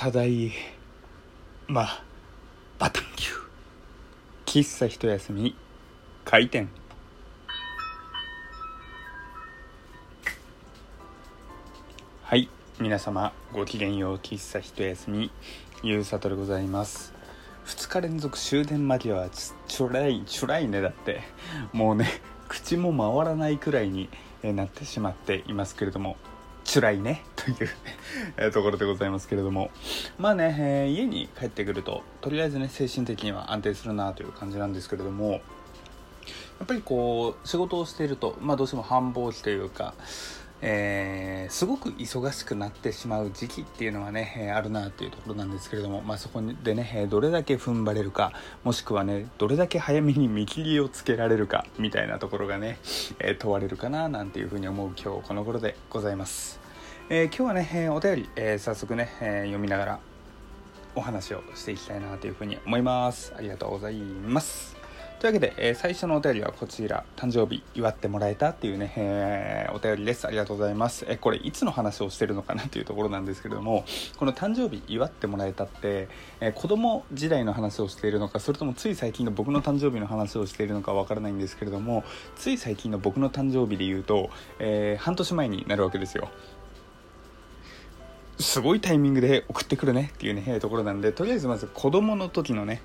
ただいまバタンキュー。喫茶一休み。開店。はい。皆様ごきげんよう喫茶一休み。ゆうさとでございます。2日連続終電間際はちちょらいちょらいねだって。もうね口も回らないくらいになってしまっていますけれども。辛いねというところでございますけれども。まあね、えー家に帰ってくるととりあえずね精神的には安定するなという感じなんですけれども。やっぱりこう仕事をしていると、まあ、どうしても繁忙期というか、えーすごく忙しくなってしまう時期っていうのはね、えあるなっていうところなんですけれども、まあ、そこでね、どれだけ踏ん張れるかもしくはねどれだけ早めに見切りをつけられるかみたいなところがね、え問われるかななんていうふうに思う今日この頃でございます、えー今日はね、えお便り、え早速ね、え読みながらお話をしていきたいなというふうに思います。ありがとうございます。というわけで、え最初のお便りはこちら。誕生日祝ってもらえたっていうね、えーお便りです。ありがとうございます、えこれいつの話をしてるのかなというところなんですけれどもこの誕生日祝ってもらえたって、えー子供時代の話をしているのかそれともつい最近の僕の誕生日の話をしているのかわからないんですけれどもつい最近の僕の誕生日で言うと、えー半年前になるわけですよ。すごいタイミングで送ってくるねっていうねところなんでとりあえずまず子供の時のね、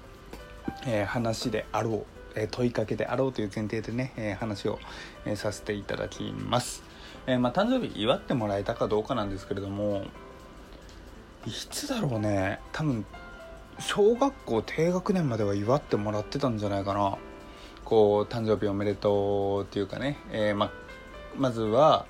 えー話であろう、え問いかけであろうという前提でね、え話を、えさせていただきます、えまあ、誕生日祝ってもらえたかどうかなんですけれどもいつだろうね。多分小学校低学年までは祝ってもらってたんじゃないかな。こう誕生日おめでとうっていうかね、えーままずは、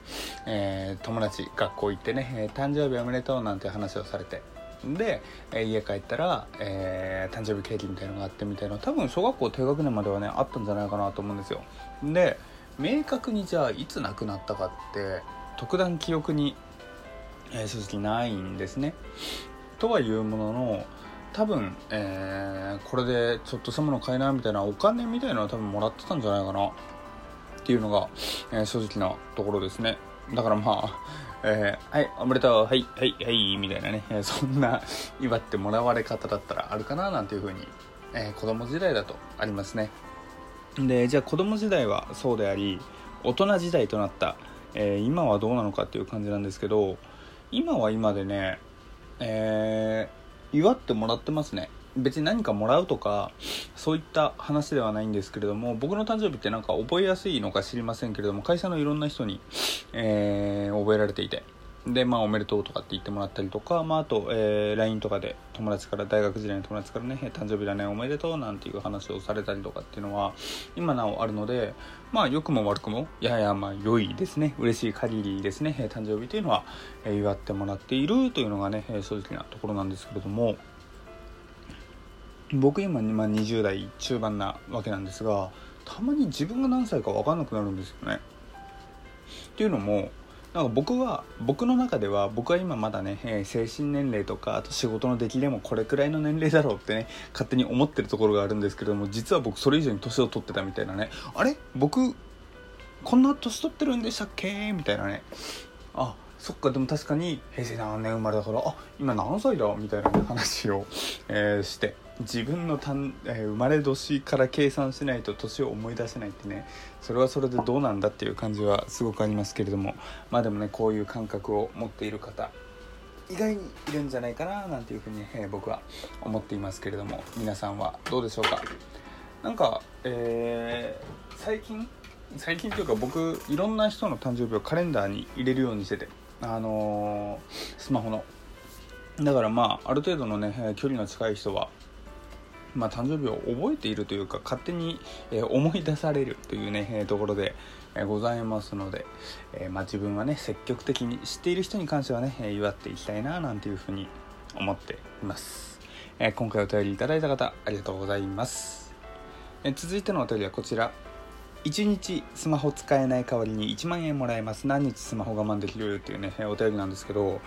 えー友達学校行ってね、え誕生日おめでとうなんて話をされて。で、え家帰ったら、え誕生日ケーキみたいのがあってみたいな多分小学校低学年まではねあったんじゃないかなと思うんですよ。で明確にじゃあいつ亡くなったかって特段記憶に、え正直ないんですね。とはいうものの多分、えーこれでちょっとしたもの買えないみたいなお金みたいなのは多分もらってたんじゃないかな。っていうのが、えー正直なところですね。だからまあ、えーはいおめでとうはいはいはいみたいなね、えーそんな祝ってもらわれ方だったらあるかななんていうふうに、えー子供時代だとありますね。でじゃあ子供時代はそうであり大人時代となった、えー今はどうなのかっていう感じなんですけど今は今でね、え祝ってもらってますね。別に何かもらうとかそういった話ではないんですけれども僕の誕生日ってなんか覚えやすいのか知りませんけれども会社のいろんな人に、えー覚えられていてでまあおめでとうとかって言ってもらったりとか、まあ、あと、えー LINE とかで友達から大学時代の友達からね誕生日だねおめでとうなんていう話をされたりとかっていうのは今なおあるのでまあ良くも悪くもややまあ良いですね嬉しい限りですね誕生日というのは、え祝ってもらっているというのがね正直なところなんですけれども僕今、ま、20代中盤なわけなんですがたまに自分が何歳か分かんなくなるんですよね。っていうのもなんか僕は僕の中では僕は今まだね、えー精神年齢とかあと仕事の出来でもこれくらいの年齢だろうってね勝手に思ってるところがあるんですけれども実は僕それ以上に年を取ってたみたいなね。あれ？僕こんな年取ってるんでしたっけ？みたいなね。あそっかでも確かに平成何年生まれだからあ今何歳だみたいな、話を、えーして自分のたん、えー生まれ年から計算しないと年を思い出せないってねそれはそれでどうなんだっていう感じはすごくありますけれどもまあでもねこういう感覚を持っている方意外にいるんじゃないかななんていうふうに、えー僕は思っていますけれども皆さんはどうでしょうか？なんか、えー最近最近というか僕いろんな人の誕生日をカレンダーに入れるようにしててあのスマホの。だからまあある程度のね距離の近い人はまあ、誕生日を覚えているというか勝手に、え思い出されるというね、えところで、えございますので、えまあ、自分はね積極的に知っている人に関してはね、え祝っていきたいななんていうふうに思っています、え今回お便りいただいた方ありがとうございます、え続いてのお便りはこちら。1日スマホ使えない代わりに1万円もらえます。何日スマホ我慢できるっていうねお便りなんですけど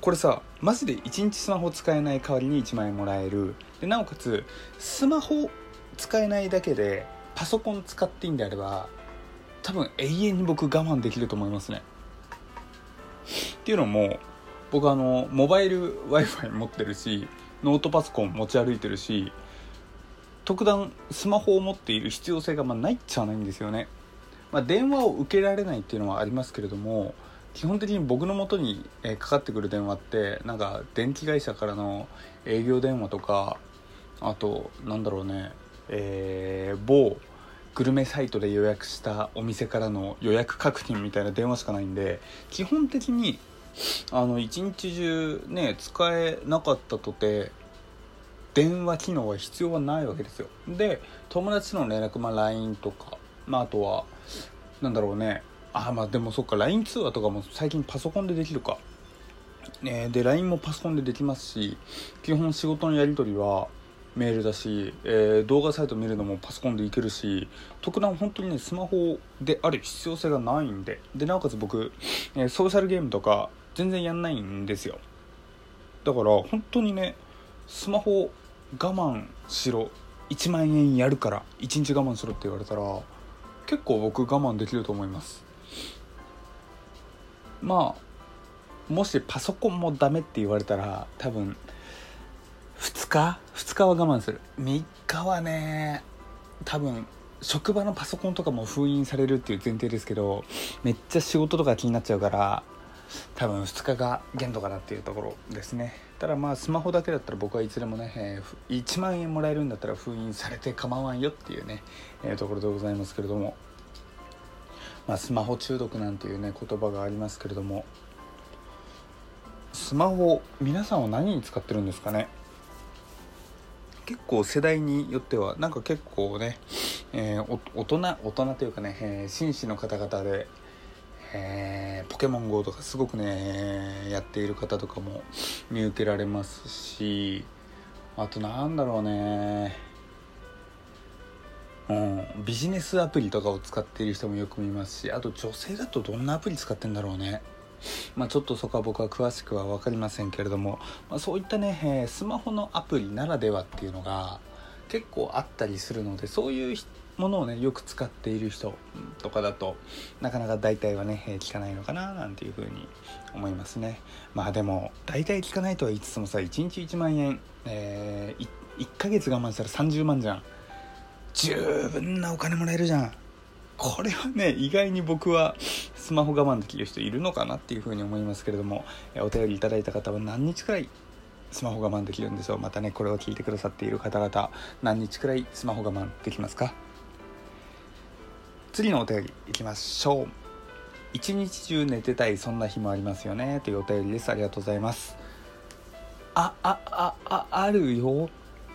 これさマジで1日スマホ使えない代わりに1万円もらえる。でなおかつスマホ使えないだけでパソコン使っていいんであれば多分永遠に僕我慢できると思いますね。っていうのも僕あのモバイル w i f i 持ってるしノートパソコン持ち歩いてるし特段スマホを持っている必要性がまないっちゃないんですよね、まあ、電話を受けられないっていうのはありますけれども基本的に僕の元にかかってくる電話ってなんか電気会社からの営業電話とかあとなんだろうねえー、某グルメサイトで予約したお店からの予約確認みたいな電話しかないんで基本的にあの一日中ね使えなかったとて電話機能は必要はないわけですよ。で友達の連絡、まあ、LINE とか、まあ、あとはなんだろうね。あまあでもそっか LINE 通話とかも最近パソコンでできるか、ね、で LINE もパソコンでできますし基本仕事のやり取りはメールだし、えー、動画サイト見るのもパソコンでいけるし特段本当にねスマホである必要性がないんで。でなおかつ僕、えー、ソーシャルゲームとか全然やんないんですよ。だから本当にねスマホ我慢しろ1万円やるから1日我慢しろって言われたら結構僕我慢できると思います。まあもしパソコンもダメって言われたら多分2日？2日は我慢する。3日はね多分職場のパソコンとかも封印されるっていう前提ですけどめっちゃ仕事とか気になっちゃうから多分2日が限度かなっていうところですね。ただまあスマホだけだったら僕はいつでもね、えー、1万円もらえるんだったら封印されて構わんよっていうね、えー、ところでございますけれども。まあ、スマホ中毒なんていうね言葉がありますけれども。スマホ皆さんは何に使ってるんですかね？結構世代によってはなんか結構ね、えー、大人大人というかね、えー、紳士の方々で、えー、ポケモン GO とかすごくねやっている方とかも見受けられますしあとなんだろうね。うん、ビジネスアプリとかを使っている人もよく見ますしあと女性だとどんなアプリ使ってんだろうね。まあ、ちょっとそこは僕は詳しくは分かりませんけれども、まあ、そういったね、え、スマホのアプリならではっていうのが結構あったりするのでそういうものをねよく使っている人とかだとなかなか大体はね、えー、聞かないのかななんていうふうに思いますね。まあでも大体聞かないとは言いつつもさ1日1万円、えー、1, 1ヶ月我慢したら30万じゃん。十分なお金もらえるじゃん。これはね意外に僕はスマホ我慢できる人いるのかなっていうふうに思いますけれどもお便りいただいた方は何日くらいスマホ我慢できるんでしょう。またねこれを聞いてくださっている方々何日くらいスマホ我慢できますか？次のお便りいきましょう。一日中寝てたいそんな日もありますよね。というお便りです。ありがとうございます。あああああるよ。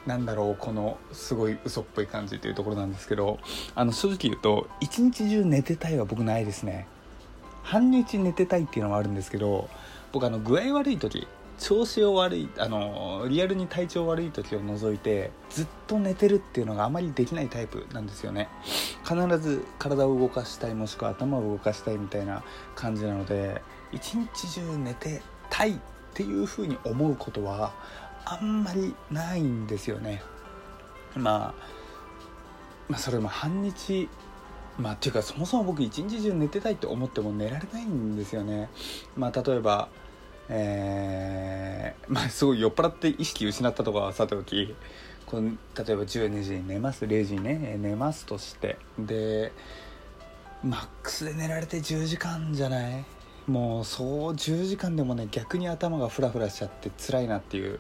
なんだろう。このすごい嘘っぽい感じというところなんですけど。あの正直言うと一日中寝てたいは僕ないですね。半日寝てたいっていうのはあるんですけど僕あの具合悪い時調子を悪いあのリアルに体調悪い時を除いてずっと寝てるっていうのがあまりできないタイプなんですよね必ず体を動かしたいもしくは頭を動かしたいみたいな感じなので一日中寝てたいっていうふうに思うことはあんまりないんですよね。まあ、まあそれも半日まあっていうかそもそも僕一日中寝てたいって思っても寝られないんですよね。まあ例えばえー、まあすごい酔っ払って意識失ったとかはさておきこの例えば12時に寝ます0時にね寝ますとして。でマックスで寝られて10時間じゃない？もうそう10時間でもね逆に頭がフラフラしちゃって辛いなっていう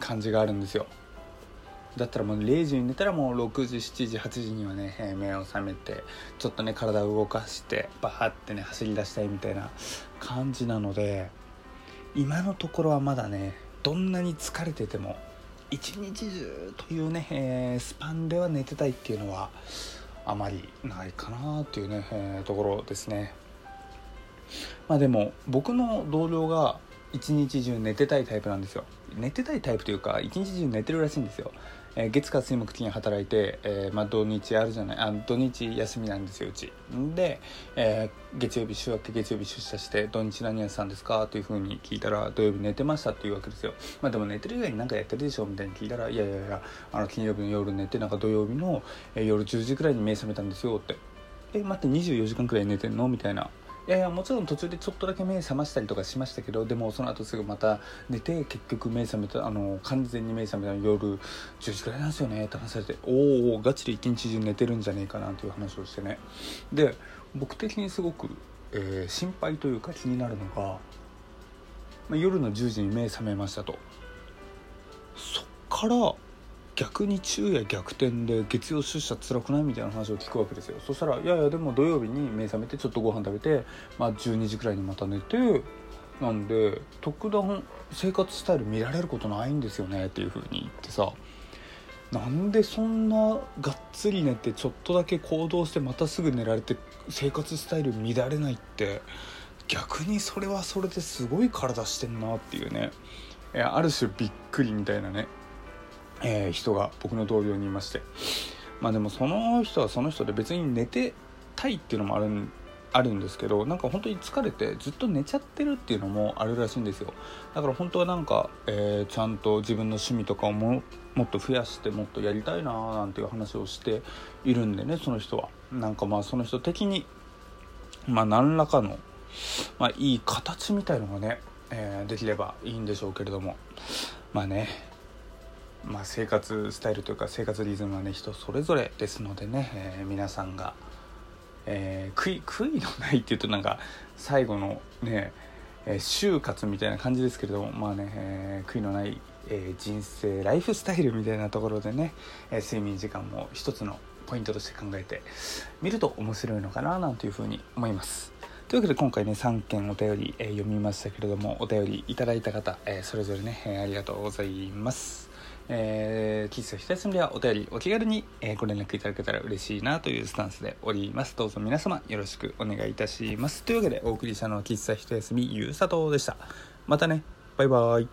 感じがあるんですよ。だったらもう0時に寝たらもう6時7時8時にはね目を覚めてちょっとね体を動かしてバーってね走り出したいみたいな感じなので。今のところはまだねどんなに疲れてても一日中というね、えー、スパンでは寝てたいっていうのはあまりないかなっていうね、えー、ところですね。まあでも僕の同僚が一日中寝てたいタイプなんですよ寝てたいタイプというか一日中寝てるらしいんですよ、えー、月火水木金働いて、えー、まあ、土日あるじゃないあ土日休みなんですようち。で、えー、月曜日週明け月曜日出社して土日何やってたんですか？というふうに聞いたら土曜日寝てましたっていうわけですよ。まあでも寝てる以外に何かやってるでしょみたいに聞いたらいやいやいやあの金曜日の夜寝てなんか土曜日の、え夜10時くらいに目覚めたんですよって。え待って24時間くらい寝てんの？みたいな。いやいやもちろん途中でちょっとだけ目覚ましたりとかしましたけどでもその後すぐまた寝て結局目覚めたあの完全に目覚めたの夜10時くらいなんですよねって話されて。おおガチで一日中寝てるんじゃねえかなという話をしてね。で僕的にすごく、えー、心配というか気になるのが、まあ、夜の10時に目覚めましたと。そっから逆に昼夜逆転で月曜出社辛くないみたいな話を聞くわけですよ。そしたら「いやいやでも土曜日に目覚めてちょっとご飯食べて、まあ、12時くらいにまた寝てなんで特段生活スタイル見られることないんですよね」っていうふうに言ってさなんでそんながっつり寝てちょっとだけ行動してまたすぐ寝られて生活スタイル乱れないって逆にそれはそれですごい体してんなっていうね。ある種びっくりみたいなね。えー、人が僕の同僚にいまして。まあでもその人はその人で別に寝てたいっていうのもあるんあるんですけどなんか本当に疲れてずっと寝ちゃってるっていうのもあるらしいんですよ。だから本当はなんか、えー、ちゃんと自分の趣味とかをももっと増やしてもっとやりたいなーなんていう話をしているんでねその人は。なんかまあその人的にまあ何らかの、まあ、いい形みたいのがね、えー、できればいいんでしょうけれども。まあね。まあ、生活スタイルというか生活リズムはね人それぞれですのでね、えー、皆さんが、えー、悔いのないっていうとなんか最後のね、えー、就活みたいな感じですけれどもまあね、えー、悔いのない、え、人生ライフスタイルみたいなところでね、え、睡眠時間も一つのポイントとして考えてみると面白いのかななんていうふうに思います。というわけで今回ね3件お便り、えー、読みましたけれどもお便りいただいた方、え、それぞれね、え、ありがとうございます。え、喫茶ひたすではお便りお気軽に、え、ご連絡いただけたら嬉しいなというスタンスでおります。どうぞ皆様よろしくお願いいたします。というわけでお送りしたのは喫茶ひとやすみゆうさとでした。またね。バイバイ。